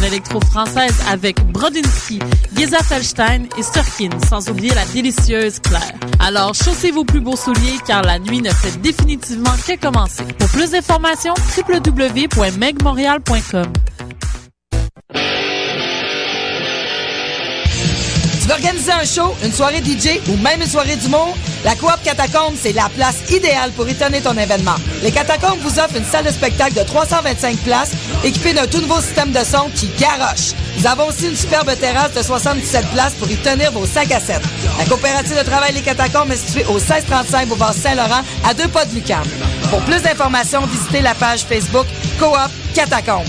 l'électro-française avec Brodinski, Geza Felstein et Sturkin, sans oublier la délicieuse Claire. Alors, chaussez vos plus beaux souliers car la nuit ne fait définitivement que commencer. Pour plus d'informations, www.megmontreal.com. Tu veux organiser un show, une soirée DJ ou même une soirée monde? La Coop Catacombe, c'est la place idéale pour étonner ton événement. Les Catacombes vous offrent une salle de spectacle de 325 places équipée d'un tout nouveau système de son qui garoche. Nous avons aussi une superbe terrasse de 77 places pour y tenir vos sacs à 7. La coopérative de travail Les Catacombes est située au 1635 Boulevard Saint-Laurent, à deux pas de Lucam. Pour plus d'informations, visitez la page Facebook Coop Catacombes.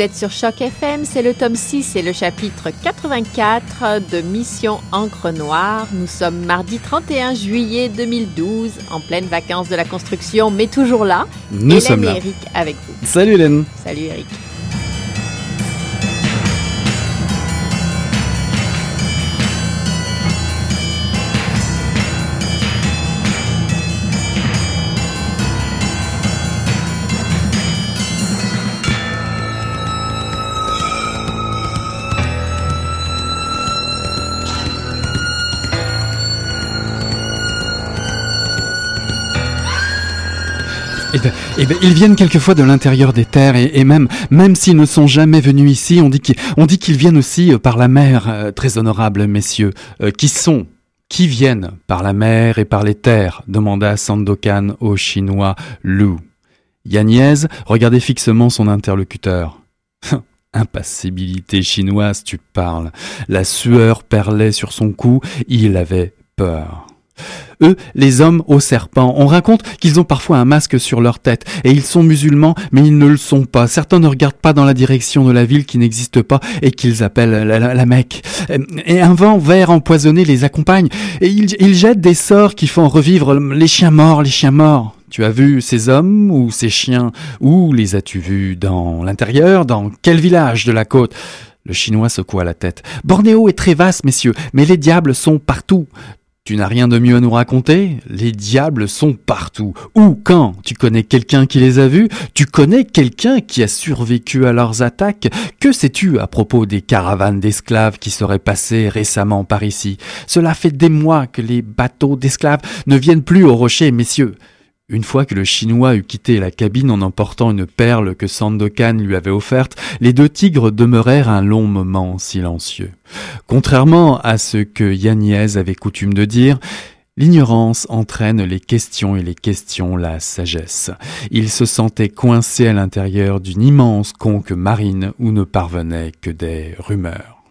Vous êtes sur Choc FM, c'est le tome 6 et le chapitre 84 de Mission Encre Noire. Nous sommes mardi 31 juillet 2012, en pleine vacances de la construction, mais toujours là. Nous Hélène sommes là. et Eric avec vous. Salut Hélène. Salut Eric. Eh ben, ils viennent quelquefois de l'intérieur des terres et, même, même s'ils ne sont jamais venus ici, on dit qu'ils, viennent aussi euh, par la mer, euh, très honorables messieurs. Euh, qui sont Qui viennent par la mer et par les terres demanda Sandokan au chinois Lu. Yagnez regardait fixement son interlocuteur. Impassibilité chinoise, tu parles. La sueur perlait sur son cou, il avait peur. Eux, les hommes aux serpents, on raconte qu'ils ont parfois un masque sur leur tête, et ils sont musulmans, mais ils ne le sont pas. Certains ne regardent pas dans la direction de la ville qui n'existe pas et qu'ils appellent la, Mecque. Et un vent vert empoisonné les accompagne, et ils jettent des sorts qui font revivre les chiens morts, les chiens morts. Tu as vu ces hommes ou ces chiens? Où les as-tu vus? Dans l'intérieur? Dans quel village de la côte? Le chinois secoua la tête. Bornéo est très vaste, messieurs, mais les diables sont partout. Tu n'as rien de mieux à nous raconter? Les diables sont partout. Où Quand? Tu connais quelqu'un qui les a vus? Tu connais quelqu'un qui a survécu à leurs attaques? Que sais-tu à propos des caravanes d'esclaves qui seraient passées récemment par ici? Cela fait des mois que les bateaux d'esclaves ne viennent plus au rocher, messieurs. Une fois que le Chinois eut quitté la cabine en emportant une perle que Sandokan lui avait offerte, les deux tigres demeurèrent un long moment silencieux. Contrairement à ce que Yagnez avait coutume de dire, L'ignorance entraîne les questions et les questions la sagesse. Il se sentait coincé à l'intérieur d'une immense conque marine où ne parvenaient que des rumeurs.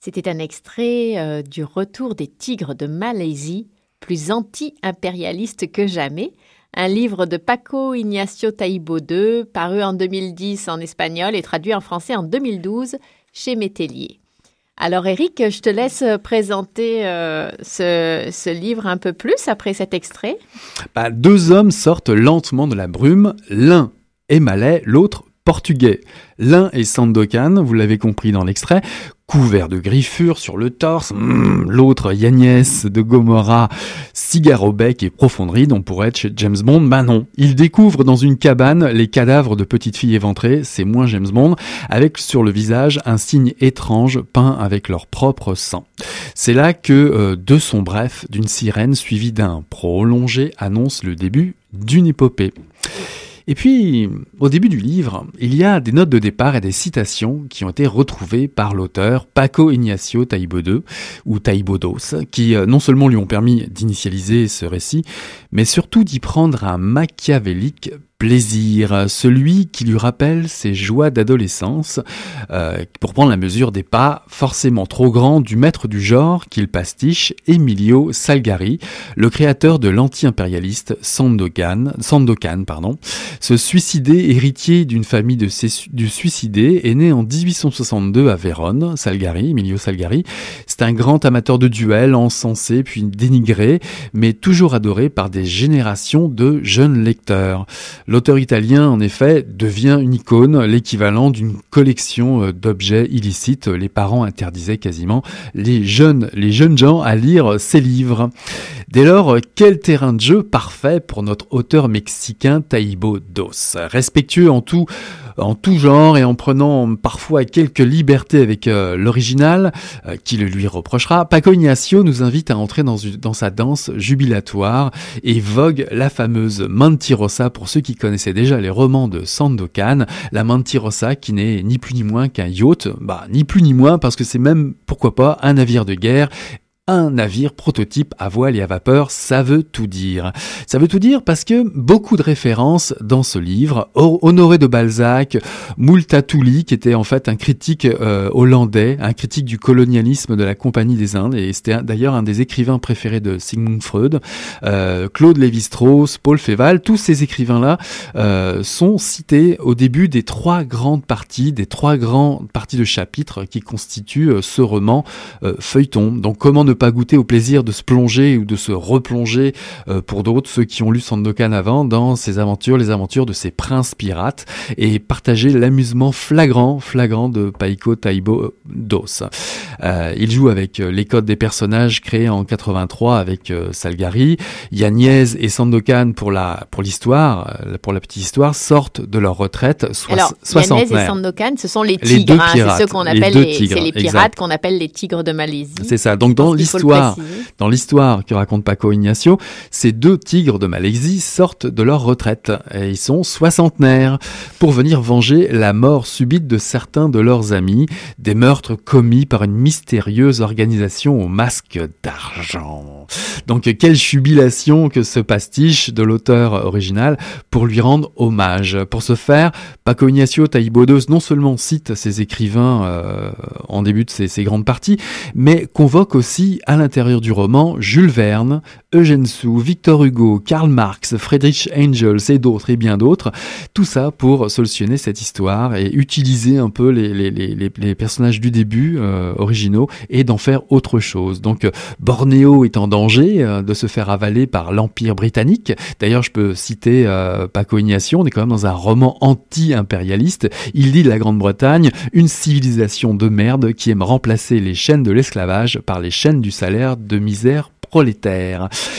C'était un extrait euh, du Retour des tigres de Malaisie, plus anti-impérialiste que jamais, un livre de Paco Ignacio Taibo II, paru en 2010 en espagnol et traduit en français en 2012 chez Métellier. Alors Eric, je te laisse présenter euh, ce, livre un peu plus après cet extrait. Bah, deux hommes sortent lentement de la brume, l'un est malais, l'autre L'un est Sandokan, vous l'avez compris dans l'extrait, couvert de griffures sur le torse. Hmm, l'autre, Yagnès de Gomorrah, cigare au bec et profonderie, dont pourrait être chez James Bond. Bah non, il découvre dans une cabane les cadavres de petites filles éventrées, c'est moins James Bond, avec sur le visage un signe étrange peint avec leur propre sang. C'est là que euh, sons brefs d'une sirène suivie d'un prolongé annonce le début d'une épopée. Et puis, au début du livre, il y a des notes de départ et des citations qui ont été retrouvées par l'auteur Paco Ignacio Taibo II, ou Taibodos, qui euh, non seulement lui ont permis d'initialiser ce récit, mais surtout d'y prendre un machiavélique plaisir, celui qui lui rappelle ses joies d'adolescence, euh, pour prendre la mesure des pas forcément trop grands du maître du genre qu'il pastiche, Emilio Salgari, le créateur de l'anti-impérialiste Sandokan, Sandokan pardon. Ce suicidé, héritier d'une famille de du suicidé, est né en 1862 à Vérone, Salgari, Emilio Salgari. C'est un grand amateur de duels, encensé puis dénigré, mais toujours adoré par des générations de jeunes lecteurs. L'auteur italien, en effet, devient une icône, l'équivalent d'une collection euh, d'objets illicites. Les parents interdisaient quasiment les jeunes, les jeunes gens à lire ses livres. Dès lors, quel terrain de jeu parfait pour notre auteur mexicain Taibo Dos? Respectueux en tout en tout genre et en prenant parfois quelques libertés avec euh, l'original, euh, qui le lui reprochera, Paco Ignacio nous invite à entrer dans, dans sa danse jubilatoire et vogue la fameuse Mentirosa. Pour ceux qui connaissaient déjà les romans de Sandokan, la Mentirosa qui n'est ni plus ni moins qu'un yacht, bah ni plus ni moins parce que c'est même pourquoi pas un navire de guerre un navire prototype à voile et à vapeur, ça veut tout dire. Ça veut tout dire parce que beaucoup de références dans ce livre, Honoré de Balzac, Multatuli, qui était en fait un critique euh, hollandais, un critique du colonialisme de la Compagnie des Indes, et c'était d'ailleurs un des écrivains préférés de Sigmund Freud, euh, Claude Lévi-Strauss, Paul Féval, tous ces écrivains-là euh, sont cités au début des trois grandes parties, des trois grandes parties de chapitres qui constituent ce roman feuilleton. Donc comment ne pas goûter au plaisir de se plonger ou de se replonger euh, pour d'autres, ceux qui ont lu Sandokan avant, dans ses aventures, les aventures de ces princes pirates, et partager l'amusement flagrant, flagrant de Paiko Taibo Dos. Euh, il joue avec euh, les codes des personnages créés en 83 avec Salgari. Yagnez et Sandokan pour la pour l'histoire, pour la petite histoire, sortent de leur retraite Alors, et Sandokan, ce sont les tigres, hein, c'est ceux qu'on appelle les, les pirates qu'on appelle les tigres de Malaisie. C'est ça. Donc dans l'histoire, dans l'histoire que raconte Paco Ignacio, ces deux tigres de Malaisie sortent de leur retraite et ils sont soixantenaires pour venir venger la mort subite de certains de leurs amis, des meurtres commis par une mystérieuse organisation au masque d'argent. Donc quelle jubilation que ce pastiche de l'auteur original pour lui rendre hommage. Pour ce faire, Paco Ignacio Taibodos non seulement cite ses écrivains euh, en début de ses, ses grandes parties, mais convoque aussi à l'intérieur du roman Jules Verne, Eugène Sue, Victor Hugo, Karl Marx, Friedrich Engels et d'autres et bien d'autres. Tout ça pour solutionner cette histoire et utiliser un peu les, personnages du début euh, originaux et d'en faire autre chose. Donc euh, Bornéo est en danger euh, de se faire avaler par l'Empire britannique. D'ailleurs, je peux citer Paco Ignacio, on est quand même dans un roman anti-impérialiste. Il dit de la Grande-Bretagne une civilisation de merde qui aime remplacer les chaînes de l'esclavage par les chaînes du salaire de misère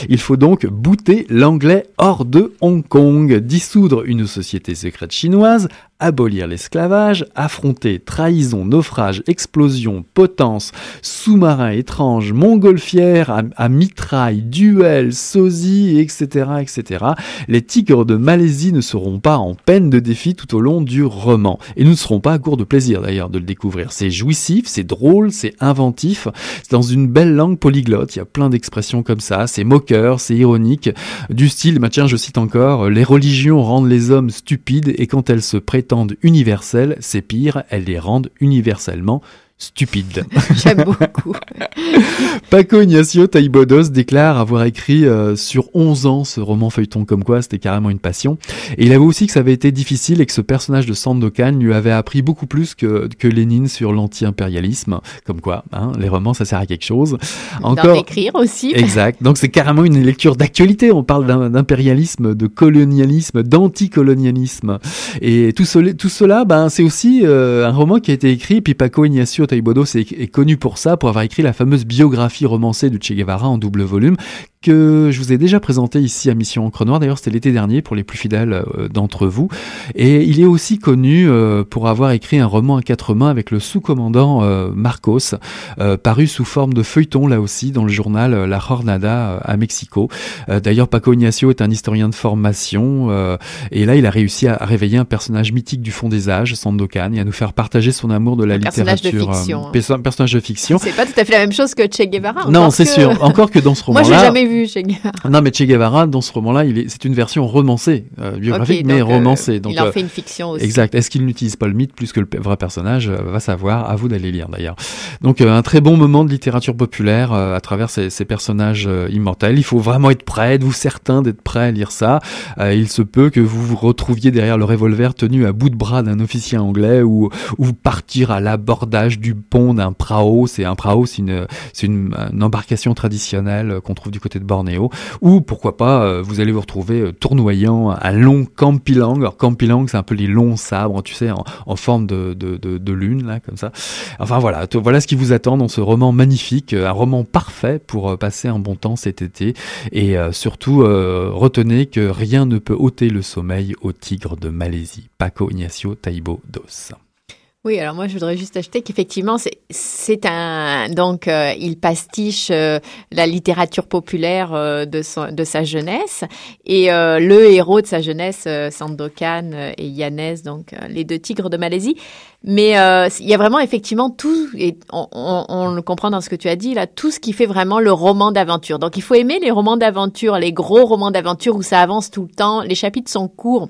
Il faut donc bouter l'anglais hors de Hong Kong, dissoudre une société secrète chinoise, abolir l'esclavage, affronter trahison, naufrage, explosion, potence, sous-marin étrange, montgolfière à, mitraille, duel, sosie, etc., etc. Les tigres de Malaisie ne seront pas en peine de défi tout au long du roman. Et nous ne serons pas à court de plaisir d'ailleurs de le découvrir. C'est jouissif, c'est drôle, c'est inventif, c'est dans une belle langue polyglotte, il y a plein d'expressions comme ça, c'est moqueur, c'est ironique, du style, bah tiens je cite encore, les religions rendent les hommes stupides et quand elles se prêtent universelles, c'est pire, elles les rendent universellement stupide. J'aime beaucoup. Paco Ignacio Taibodos déclare avoir écrit euh, sur 11 ans ce roman feuilleton comme quoi c'était carrément une passion. Et il avoue aussi que ça avait été difficile et que ce personnage de Sandokan lui avait appris beaucoup plus que, que Lénine sur l'anti-impérialisme. Comme quoi, hein, les romans ça sert à quelque chose. D'en écrire aussi. Exact. Donc c'est carrément une lecture d'actualité. On parle d'impérialisme, de colonialisme, d'anticolonialisme. Et tout, tout cela, ben, c'est aussi euh, un roman qui a été écrit. Puis Paco Ignacio Taibodos est, est connu pour ça, pour avoir écrit la fameuse biographie romancée de Che Guevara en double volume, que je vous ai déjà présenté ici à Mission Encre Noire. D'ailleurs, c'était l'été dernier pour les plus fidèles euh, d'entre vous. Et il est aussi connu euh, pour avoir écrit un roman à quatre mains avec le sous-commandant euh, Marcos, paru sous forme de feuilleton là aussi dans le journal La Jornada à Mexico. D'ailleurs, Paco Ignacio est un historien de formation et là, il a réussi à, réveiller un personnage mythique du fond des âges, Sandokan, et à nous faire partager son amour de la un littérature. Personnage de fiction. Un personnage de fiction. C'est pas tout à fait la même chose que Che Guevara. Non, c'est sûr. Encore que dans ce roman-là. Moi, j'ai jamais vu Che Guevara. Non, mais Che Guevara, dans ce roman-là, c'est une version romancée, euh, biographique, mais euh, romancée. Donc, il en euh, fait une fiction aussi. Exact. Est-ce qu'il n'utilise pas le mythe plus que le vrai personnage Va savoir. À vous d'aller lire d'ailleurs. Donc un très bon moment de littérature populaire à travers ces, ces personnages immortels. Il faut vraiment être prêt, êtes-vous certain d'être prêt à lire ça? Il se peut que vous vous retrouviez derrière le revolver tenu à bout de bras d'un officier anglais ou, ou partir à l'abordage du pont d'un prao. C'est un prao, c'est une, une, une embarcation traditionnelle qu'on trouve du côté de Bornéo. Ou pourquoi pas, euh, vous allez vous retrouver euh, tournoyant un long campilang. Alors campilang, c'est un peu les longs sabres, tu sais, en, forme de, de, de, lune là, comme ça. Enfin voilà, voilà ce qui vous attend dans ce roman magnifique, euh, un roman parfait pour passer un bon temps cet été. Et surtout, retenez que rien ne peut ôter le sommeil au tigre de Malaisie. Paco Ignacio Taibo Dos. Oui, alors moi je voudrais juste ajouter qu'effectivement c'est un donc euh, il pastiche euh, la littérature populaire euh, de son, de sa jeunesse et euh, le héros de sa jeunesse euh, Sandokan euh, et Yanez donc les deux tigres de Malaisie. Mais il y a vraiment effectivement tout et on, on, on le comprend dans ce que tu as dit là tout ce qui fait vraiment le roman d'aventure. Donc il faut aimer les romans d'aventure, les gros romans d'aventure où ça avance tout le temps, les chapitres sont courts.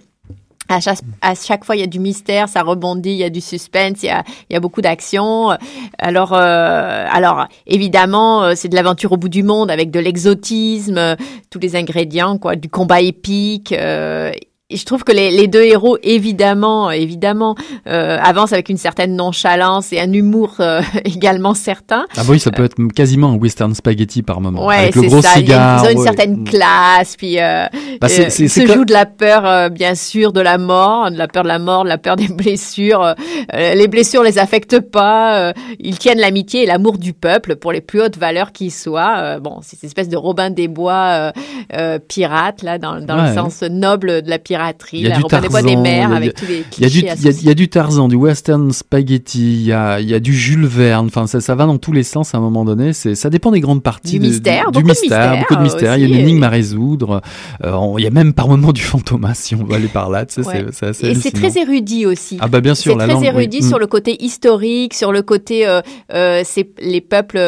À chaque, fois, il y a du mystère, ça rebondit, il y a du suspense, il y a, il y a beaucoup d'action. Alors, euh, alors évidemment, euh, c'est de l'aventure au bout du monde avec de l'exotisme, euh, tous les ingrédients, quoi, du combat épique. euh, je trouve que les, les deux héros, évidemment, évidemment, euh, avancent avec une certaine nonchalance et un humour euh, également certain. Ah bah oui, ça peut être quasiment un western spaghetti par moment. Ouais, avec le c'est gros ça. cigare. Ils ont une ouais. certaine classe, puis euh, Bah, c'est- euh, c'est- ils c'est se comme- jouent de la peur, bien sûr, de la mort, de la peur de la mort, de la peur des blessures. Les blessures les affectent pas. ils tiennent l'amitié et l'amour du peuple pour les plus hautes valeurs qui soient. Bon, c'est une espèce de Robin des Bois pirate là, dans, dans Ouais. le sens noble de la piraterie, Il y a la du des Tarzan, mers il y a- avec tous les Il y, a du, clichés il, y a, associés. il y a du Tarzan, du western spaghetti, il y a, y a du Jules Verne, enfin ça, ça va dans tous les sens à un moment donné, c'est, ça dépend des grandes parties. Du de- mystère, du beaucoup de mystère, mystère, beaucoup de mystère, il y a une énigme et- à résoudre, euh, on- il y a même par moments du fantomas si on veut aller par là, tu sais, Ouais. c'est, assez Et c'est très érudit aussi. Ah bah bien sûr, C'est la très langue, érudit Mm. sur le côté historique, sur le côté euh, euh, c'est les peuples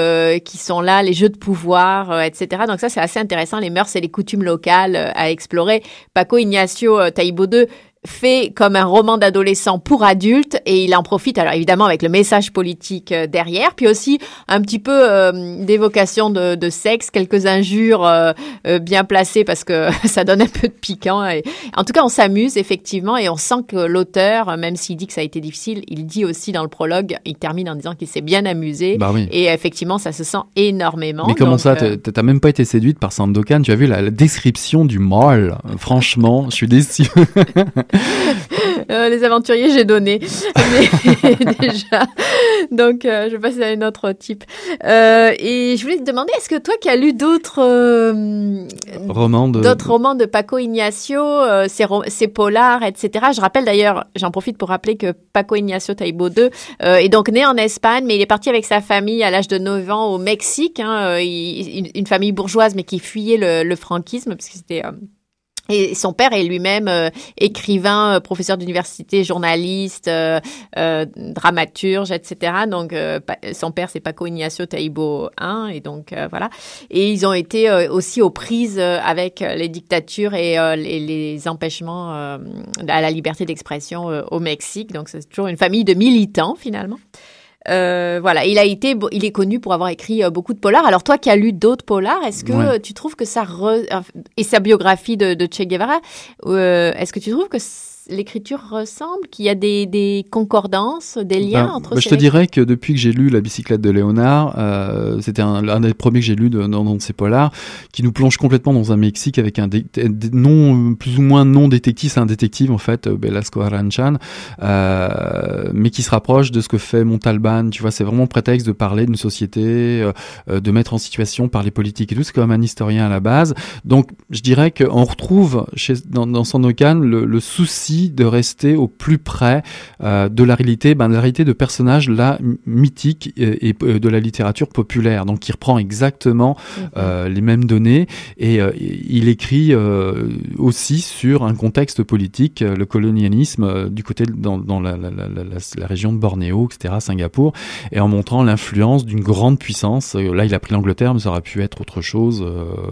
qui sont là, les jeux de pouvoir, etc. Donc ça c'est assez intéressant, les mœurs et les coutumes locales à explorer. Paco Ignacio euh, Taibo II fait comme un roman d'adolescent pour adultes et il en profite alors évidemment avec le message politique euh, derrière puis aussi un petit peu euh, d'évocation de, de sexe quelques injures euh, euh, bien placées parce que ça donne un peu de piquant et en tout cas on s'amuse effectivement et on sent que l'auteur même s'il dit que ça a été difficile il dit aussi dans le prologue il termine en disant qu'il s'est bien amusé Bah oui. et effectivement ça se sent énormément Mais comment Donc, ça, euh, t'as- même pas été séduite par Sandokan? Tu as vu la, la description du mâle? Franchement, je suis déçu. Euh, les aventuriers, j'ai donné. Mais déjà. Donc, euh, je passe à un autre type. Euh, et je voulais te demander, est-ce que toi qui as lu d'autres Roman de. d'autres romans de Paco Ignacio, ces polars, etc. Je rappelle d'ailleurs, j'en profite pour rappeler que Paco Ignacio Taibo II est donc né en Espagne, mais il est parti avec sa famille à l'âge de 9 ans au Mexique. Hein, il- une, une famille bourgeoise, mais qui fuyait le, le franquisme, parce que c'était... et son père est lui-même euh, écrivain, euh, professeur d'université, journaliste, euh, euh, dramaturge, etc. Donc, euh, son père, c'est Paco Ignacio Taibo I, et donc euh, voilà. Et ils ont été aussi aux prises avec les dictatures et les, les empêchements à la liberté d'expression au Mexique. Donc, c'est toujours une famille de militants, finalement. Euh, voilà, il a été, il est connu pour avoir écrit euh, beaucoup de polars. Alors toi qui as lu d'autres polars, est-ce que Ouais. euh, tu trouves que ça re- et sa biographie de, de Che Guevara, euh, est-ce que tu trouves que l'écriture ressemble, qu'il y a des, des concordances, des liens Ben, entre je ces te dirais que depuis que j'ai lu La bicyclette de Léonard, euh, c'était un, un des premiers que j'ai lu de- dans, dans ces polars, qui nous plonge complètement dans un Mexique avec un dé- dé- non euh, plus ou moins non détective, c'est un détective en fait, euh, Belasco Aranchan, euh, mais qui se rapproche de ce que fait Montalban. Tu vois, c'est vraiment prétexte de parler d'une société, euh, euh, de mettre en situation par les politiques et tout. C'est quand même un historien à la base. Donc, je dirais qu'on retrouve chez, dans, dans Sandokan le, le souci de rester au plus près euh, de la réalité, ben, de la réalité de personnages là mythiques et, et, euh, de la littérature populaire. Donc, il reprend exactement Mhm. euh, les mêmes données et euh, il écrit aussi sur un contexte politique, le colonialisme du côté de- dans, dans la, la, la, la, la région de Bornéo, etc., Singapour, et en montrant l'influence d'une grande puissance. Là, il a pris l'Angleterre, mais ça aurait pu être autre chose.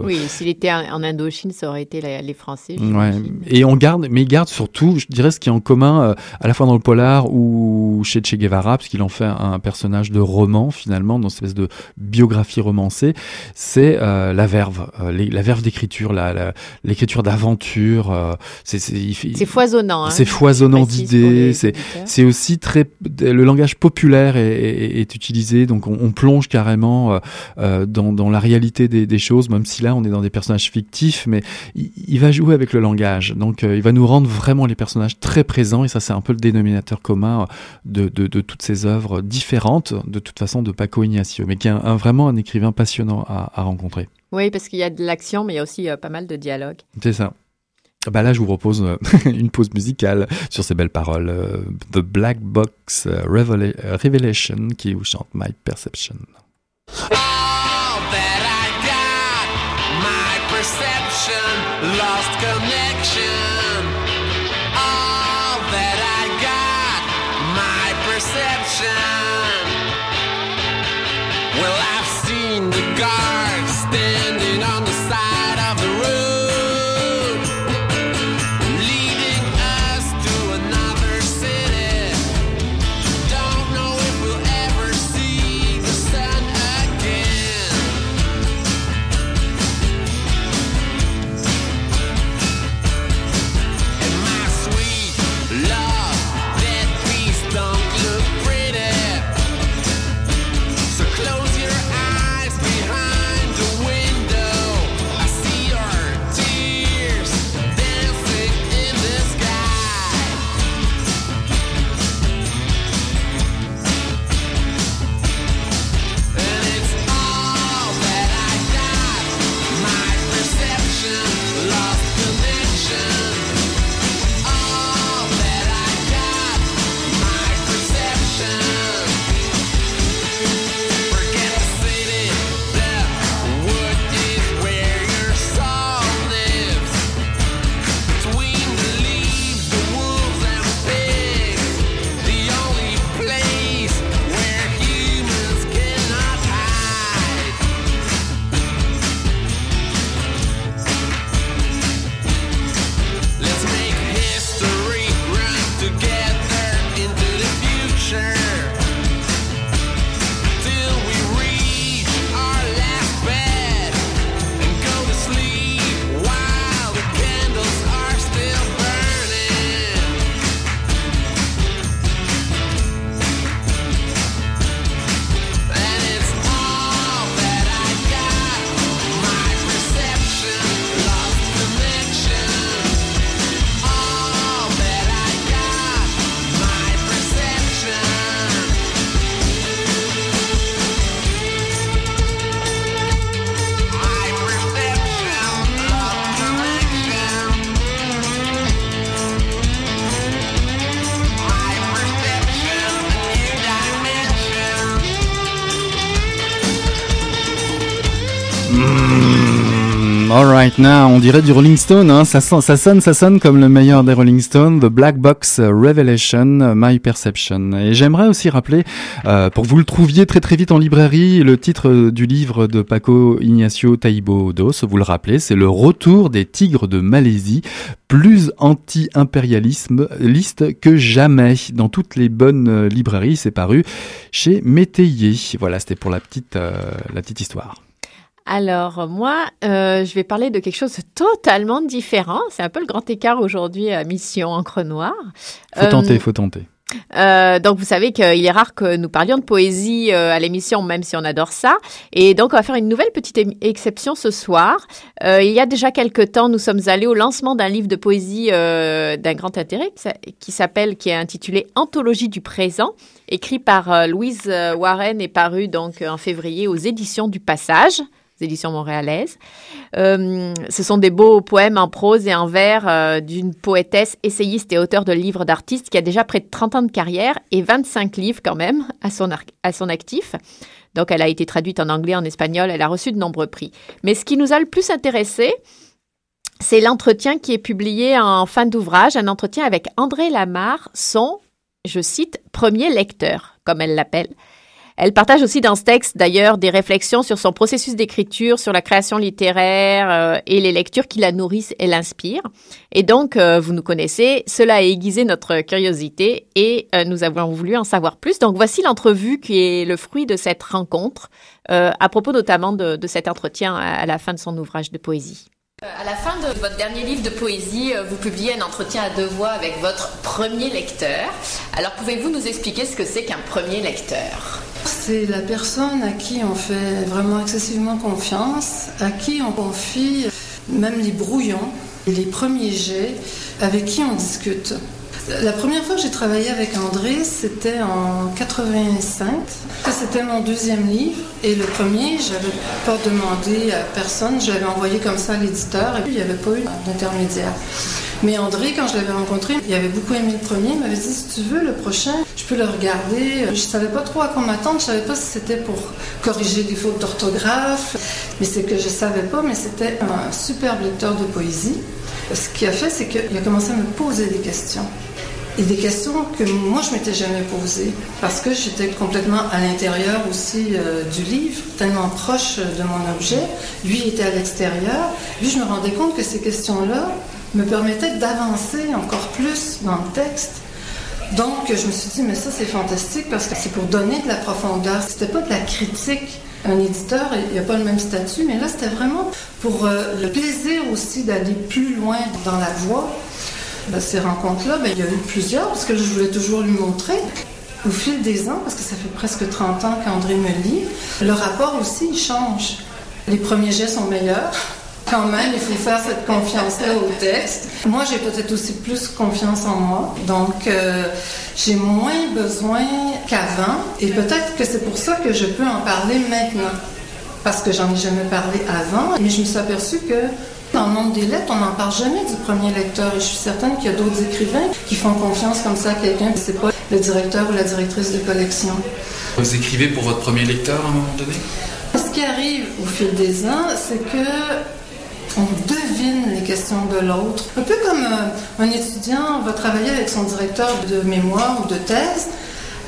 Oui, s'il était en, Indochine, ça aurait été les Français. Ouais. Et on garde, mais il garde surtout, je dirais, ce qui est en commun euh, à la fois dans le polar ou chez Che Guevara, parce qu'il en fait un personnage de roman finalement, dans cette espèce de biographie romancée, c'est euh, la verve, euh, les- la verve d'écriture, l'écriture d'aventure. c'est foisonnant. Hein, c'est foisonnant d'idées, c'est aussi très le langage populaire est, est- est utilisé, donc on, on plonge carrément dans, dans la réalité des, des choses, même si là on est dans des personnages fictifs, mais il, il va jouer avec le langage, donc il va nous rendre vraiment les personnages très présents, et ça c'est un peu le dénominateur commun euh, de, de, de toutes ces œuvres différentes, de toute façon de Paco Ignacio, mais qui est un, un- vraiment un écrivain passionnant à, à rencontrer. Oui, parce qu'il y a de l'action, mais il y a aussi euh, pas mal de dialogues. C'est ça. Bah là, je vous propose euh, une pause musicale sur ces belles paroles. The Black Box Revela- Revelation qui vous chante My Perception. All that I got, my perception, lost connection. Now, on dirait du Rolling Stone, hein. ça, sent- ça sonne, ça sonne comme le meilleur des Rolling Stones, The Black Box Revelation, My Perception. Et j'aimerais aussi rappeler, euh, pour que vous le trouviez très très vite en librairie, le titre euh, du livre de Paco Ignacio Taibo Dos, vous le rappelez, c'est Le Retour des Tigres de Malaisie, plus anti-impérialisme liste que jamais dans toutes les bonnes euh, librairies, c'est paru chez Métayer. Voilà, c'était pour la petite, euh, la petite histoire. Alors, moi, euh, je vais parler de quelque chose de totalement différent. C'est un peu le grand écart aujourd'hui à Mission Encre Noire. Faut Euh, tenter, faut tenter. Euh, donc, vous savez qu'il est rare que nous parlions de poésie euh, à l'émission, même si on adore ça. Et donc, on va faire une nouvelle petite exception ce soir. Il y a déjà quelque temps, nous sommes allés au lancement d'un livre de poésie d'un grand intérêt qui s'a- qui s'appelle, qui est intitulé Anthologie du présent, écrit par Louise Warren et paru donc en février aux éditions du Passage éditions montréalaises. Euh, ce sont des beaux poèmes en prose et en vers euh, d'une poétesse, essayiste et auteure de livres d'artistes qui a déjà près de 30 ans de carrière et 25 livres quand même à son, à son actif. Donc elle a été traduite en anglais, en espagnol, elle a reçu de nombreux prix. Mais ce qui nous a le plus intéressé, c'est l'entretien qui est publié en fin d'ouvrage, un entretien avec André Lamar, son, je cite, premier lecteur, comme elle l'appelle. Elle partage aussi dans ce texte, d'ailleurs, des réflexions sur son processus d'écriture, sur la création littéraire euh, et les lectures qui la nourrissent et l'inspirent. Et donc, euh, vous nous connaissez, cela a aiguisé notre curiosité et euh, nous avons voulu en savoir plus. Donc, voici l'entrevue qui est le fruit de cette rencontre, euh, à propos notamment de, de cet entretien à, à la fin de son ouvrage de poésie. Euh, À la fin de votre dernier livre de poésie, euh, vous publiez un entretien à deux voix avec votre premier lecteur. Alors, pouvez-vous nous expliquer ce que c'est qu'un premier lecteur? C'est la personne à qui on fait vraiment excessivement confiance, à qui on confie même les brouillons les premiers jets, avec qui on discute. La première fois que j'ai travaillé avec André, c'était en 85. C'était mon deuxième livre. Et le premier, je n'avais pas demandé à personne. Je l'avais envoyé comme ça à l'éditeur. Et puis, il n'y avait pas eu d'intermédiaire. Mais André, quand je l'avais rencontré, il avait beaucoup aimé le premier. Il m'avait dit si tu veux, le prochain, je peux le regarder. Je savais pas trop à quoi m'attendre. Je savais pas si c'était pour corriger des fautes d'orthographe. Mais c'est que je savais pas, mais c'était un superbe lecteur de poésie. Ce qu'il a fait, c'est qu'il a commencé à me poser des questions. Et des questions que moi, je m'étais jamais posées. Parce que j'étais complètement à l'intérieur aussi euh, du livre, tellement proche de mon objet. Lui était à l'extérieur. Lui, je me rendais compte que ces questions-là me permettaient d'avancer encore plus dans le texte. Donc, je me suis dit, mais ça, c'est fantastique parce que c'est pour donner de la profondeur. C'était pas de la critique. Un éditeur, il n'y a pas le même statut, mais là, c'était vraiment pour euh, le plaisir aussi d'aller plus loin dans la voix. Ben, ces rencontres-là, ben, il y a eu plusieurs parce que je voulais toujours lui montrer. Au fil des ans, parce que ça fait presque 30 ans qu'André me lit, le rapport aussi, il change. Les premiers jets sont meilleurs. Quand même, il faut faire cette confiance-là au texte. Moi, j'ai peut-être aussi plus confiance en moi. Donc, euh, j'ai moins besoin qu'avant. Et peut-être que c'est pour ça que je peux en parler maintenant. Parce que j'en ai jamais parlé avant. Mais je me suis aperçue que dans le monde des lettres, on n'en parle jamais du premier lecteur. Et je suis certaine qu'il y a d'autres écrivains qui font confiance comme ça à quelqu'un. C'est pas le directeur ou la directrice de collection. Vous écrivez pour votre premier lecteur à un moment donné? Ce qui arrive au fil des ans, c'est que on devine les questions de l'autre. Un peu comme euh, un étudiant va travailler avec son directeur de mémoire ou de thèse.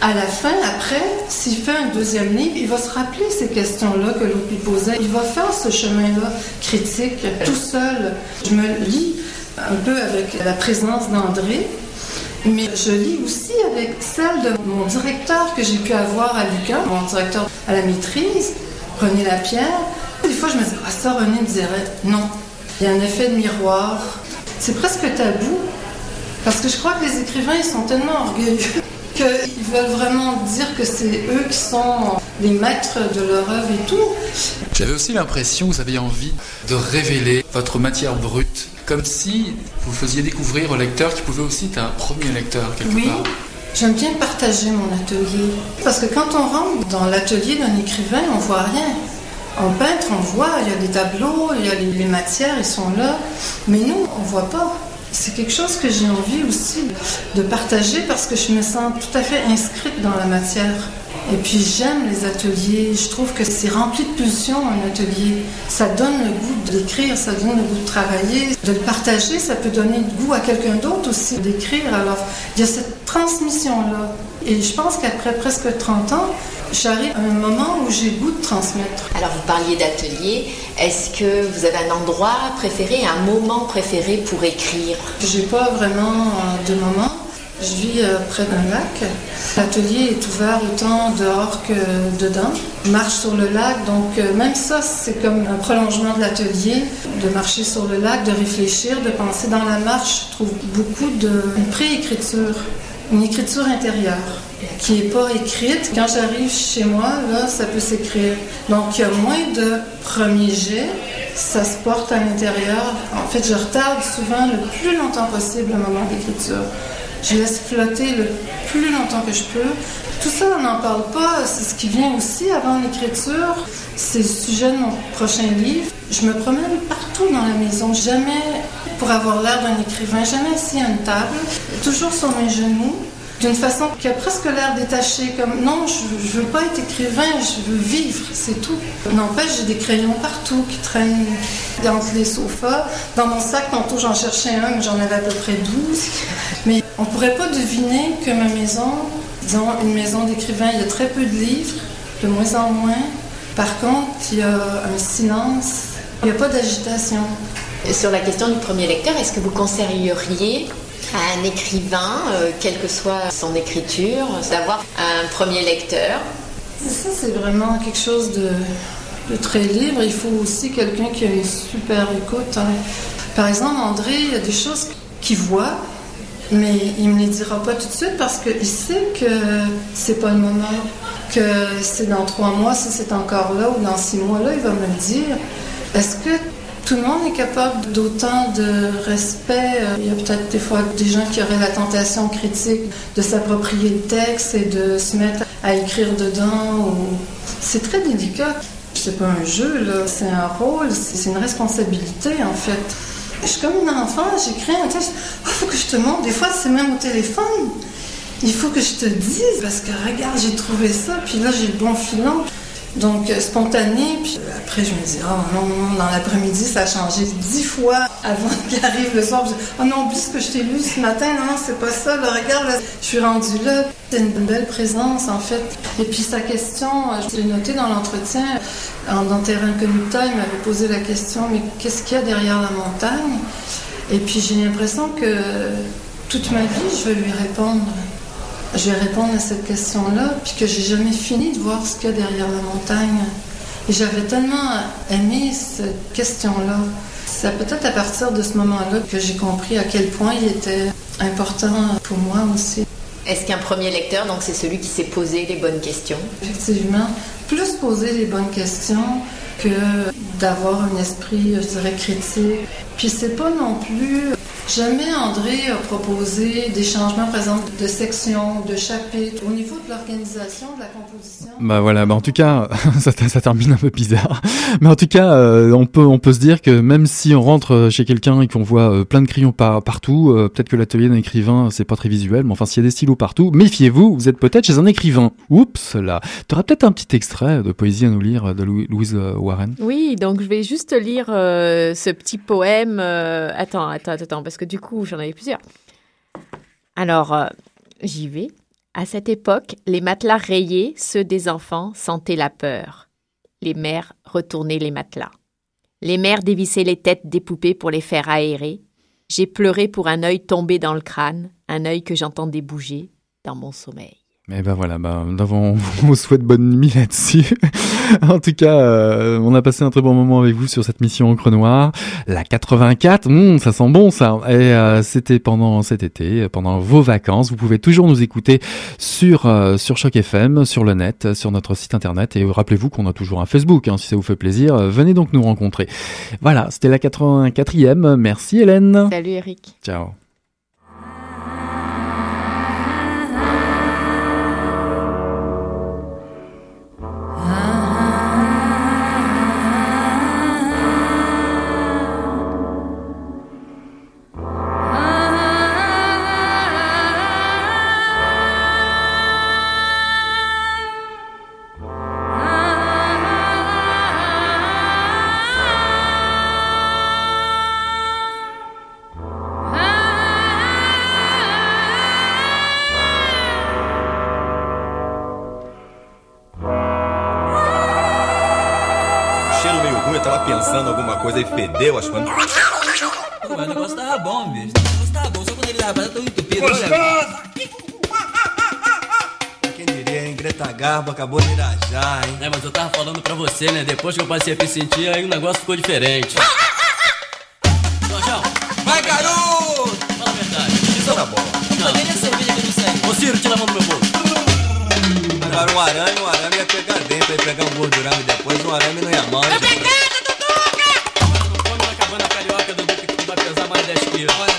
À la fin, après, s'il fait un deuxième livre, il va se rappeler ces questions-là que l'autre lui posait. Il va faire ce chemin-là critique tout seul. Je me lis un peu avec la présence d'André, mais je lis aussi avec celle de mon directeur que j'ai pu avoir à l'UQAM, mon directeur à la maîtrise, René Lapierre. Des fois, je me dis, ah ça, René me dirait, non. Il y a un effet de miroir. C'est presque tabou, parce que je crois que les écrivains, ils sont tellement orgueilleux qu'ils veulent vraiment dire que c'est eux qui sont les maîtres de leur œuvre et tout. J'avais aussi l'impression que vous aviez envie de révéler votre matière brute, comme si vous faisiez découvrir au lecteur qui pouvait aussi être un premier lecteur quelque Oui, part. j'aime bien partager mon atelier. Parce que quand on rentre dans l'atelier d'un écrivain, on voit rien. En peintre, on voit, il y a des tableaux, il y a les, les matières, ils sont là. Mais nous, on voit pas. C'est quelque chose que j'ai envie aussi de partager parce que je me sens tout à fait inscrite dans la matière. Et puis j'aime les ateliers. Je trouve que c'est rempli de pulsions un atelier. Ça donne le goût d'écrire, ça donne le goût de travailler, de le partager. Ça peut donner le goût à quelqu'un d'autre aussi d'écrire. Alors il y a cette transmission-là. Et je pense qu'après presque 30 ans, j'arrive à un moment où j'ai goût de transmettre. Alors, vous parliez d'atelier. Est-ce que vous avez un endroit préféré, un moment préféré pour écrire? J'ai pas vraiment euh, de moment. Je vis euh, près d'un lac. L'atelier est ouvert autant dehors que dedans. Je marche sur le lac, donc euh, même ça, c'est comme un prolongement de l'atelier, de marcher sur le lac, de réfléchir, de penser dans la marche. Je trouve beaucoup de préécriture, une écriture intérieure qui n'est pas écrite. Quand j'arrive chez moi, là, ça peut s'écrire. Donc, il y a moins de premiers jets. Ça se porte à l'intérieur. En fait, je retarde souvent le plus longtemps possible le moment d'écriture. Je laisse flotter le plus longtemps que je peux. Tout ça, on n'en parle pas. C'est ce qui vient aussi avant l'écriture. C'est le sujet de mon prochain livre. Je me promène partout dans la maison. Jamais pour avoir l'air d'un écrivain. Jamais assis à une table. Toujours sur mes genoux d'une façon qui a presque l'air détachée, comme non, je, je veux pas être écrivain, je veux vivre, c'est tout. N'empêche, j'ai des crayons partout qui traînent entre les sofas. Dans mon sac, tantôt j'en cherchais un, mais j'en avais à peu près 12. Mais on pourrait pas deviner que ma maison, disons une maison d'écrivain, il y a très peu de livres, de moins en moins. Par contre, il y a un silence, il n'y a pas d'agitation. Sur la question du premier lecteur, est-ce que vous conseilleriez à un écrivain, euh, quelle que soit son écriture, d'avoir un premier lecteur Ça, c'est vraiment quelque chose de, très libre. Il faut aussi quelqu'un qui a une super écoute. hein. Par exemple, André, il y a des choses qu'il voit, mais il me les dira pas tout de suite parce qu'il sait que c'est pas le moment, que c'est dans trois mois, si c'est encore là, ou dans six mois, là, il va me le dire. Est-ce que tout le monde est capable d'autant de respect? Euh, Il y a peut-être des fois des gens qui auraient la tentation critique de s'approprier le texte et de se mettre à écrire dedans. C'est très délicat. C'est pas un jeu. C'est un rôle, c'est une responsabilité, en fait. Je suis comme une enfant, j'écris un texte. Il faut que je te montre. Des fois, c'est même au téléphone. Il faut que je te dise, parce que regarde, j'ai trouvé ça, puis là, j'ai le bon filon. Donc, euh, spontané, puis euh, après, je me dis, oh non, non, dans l'après-midi, ça a changé dix fois avant qu'il arrive le soir. Je dis, oh non, oublie ce que je t'ai lu ce matin, non, c'est pas ça, là, regarde, là, je suis rendue là. C'est une belle présence, en fait. Et puis, sa question, euh, je l'ai noté dans l'entretien, en- dans Terrain Incognita, il m'avait posé la question, mais qu'est-ce qu'il y a derrière la montagne? Et puis, j'ai l'impression que toute ma vie, je vais lui répondre. Je vais répondre à cette question-là, puis que j'ai jamais fini de voir ce qu'il y a derrière la montagne. Et j'avais tellement aimé cette question-là. C'est peut-être à partir de ce moment-là que j'ai compris à quel point il était important pour moi aussi. Est-ce qu'un premier lecteur, donc c'est celui qui s'est posé les bonnes questions? Effectivement, plus poser les bonnes questions que d'avoir un esprit, je dirais, critique. Puis c'est pas non plus. Jamais André a proposé des changements, par exemple, de section, de chapitre, au niveau de l'organisation, de la composition. Bah voilà, bah en tout cas, ça, ça termine un peu bizarre. Mais en tout cas, euh, on peut on peut se dire que même si on rentre chez quelqu'un et qu'on voit euh, plein de crayons par, partout, euh, peut-être que l'atelier d'un écrivain c'est pas très visuel, mais enfin s'il y a des stylos partout, méfiez-vous, vous êtes peut-être chez un écrivain. Oups là, t'auras peut-être un petit extrait de poésie à nous lire de Louis- Louise euh, Warren. Oui, donc je vais juste lire euh, ce petit poème. euh, attends, attends, attends, parce que du coup, j'en avais plusieurs. Alors, euh, j'y vais. À cette époque, les matelas rayés, ceux des enfants, sentaient la peur. Les mères retournaient les matelas. Les mères dévissaient les têtes des poupées pour les faire aérer. J'ai pleuré pour un œil tombé dans le crâne, un œil que j'entendais bouger dans mon sommeil. Et ben voilà, bah, on vous souhaite bonne nuit là-dessus. en tout cas, euh, on a passé un très bon moment avec vous sur cette mission Encre Noire. La 84, hmm, ça sent bon ça. Et euh, c'était pendant cet été, pendant vos vacances. Vous pouvez toujours nous écouter sur euh, sur Choc FM, sur le net, sur notre site internet. Et rappelez-vous qu'on a toujours un Facebook, hein, si ça vous fait plaisir. euh, venez donc nous rencontrer. Voilà, c'était la 84e. Merci Hélène. Salut Eric. Ciao. Fedeu as. Pô, mas o negócio tava bom, bicho. O negócio tava bom, só quando ele tava tão entupido. olha. Quem diria, hein? Greta Garbo acabou de irajar, hein? É, mas eu tava falando pra você, né? Depois que eu passei a me sentir, aí o negócio ficou diferente. you.